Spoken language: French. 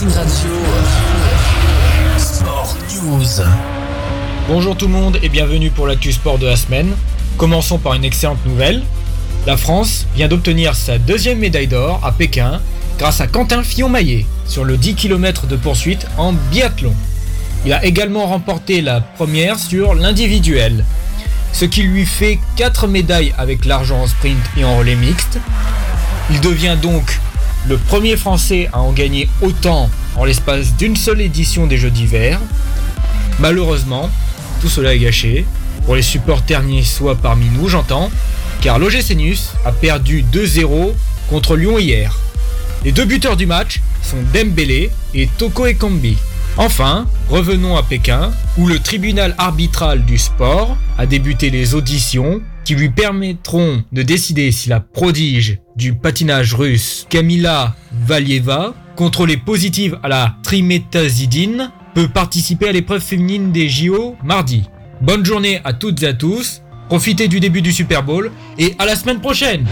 News. Bonjour tout le monde et bienvenue pour l'actu sport de la semaine. Commençons par une excellente nouvelle. La France vient d'obtenir sa deuxième médaille d'or à Pékin grâce à Quentin Fillon-Maillet sur le 10 km de poursuite en biathlon. Il a également remporté la première sur l'individuel, ce qui lui fait 4 médailles avec l'argent en sprint et en relais mixte. Il devient donc le premier Français à en gagner autant en l'espace d'une seule édition des Jeux d'hiver. Malheureusement, tout cela est gâché. Pour les supporters niçois parmi nous, j'entends, car l'OGC Nice a perdu 2-0 contre Lyon hier. Les deux buteurs du match sont Dembélé et Toko Ekambi. Enfin, revenons à Pékin, où le tribunal arbitral du sport a débuté les auditions qui lui permettront de décider si la prodige du patinage russe Kamila Valieva, contrôlée positive à la trimétazidine, peut participer à l'épreuve féminine des JO mardi. Bonne journée à toutes et à tous, profitez du début du Super Bowl et à la semaine prochaine.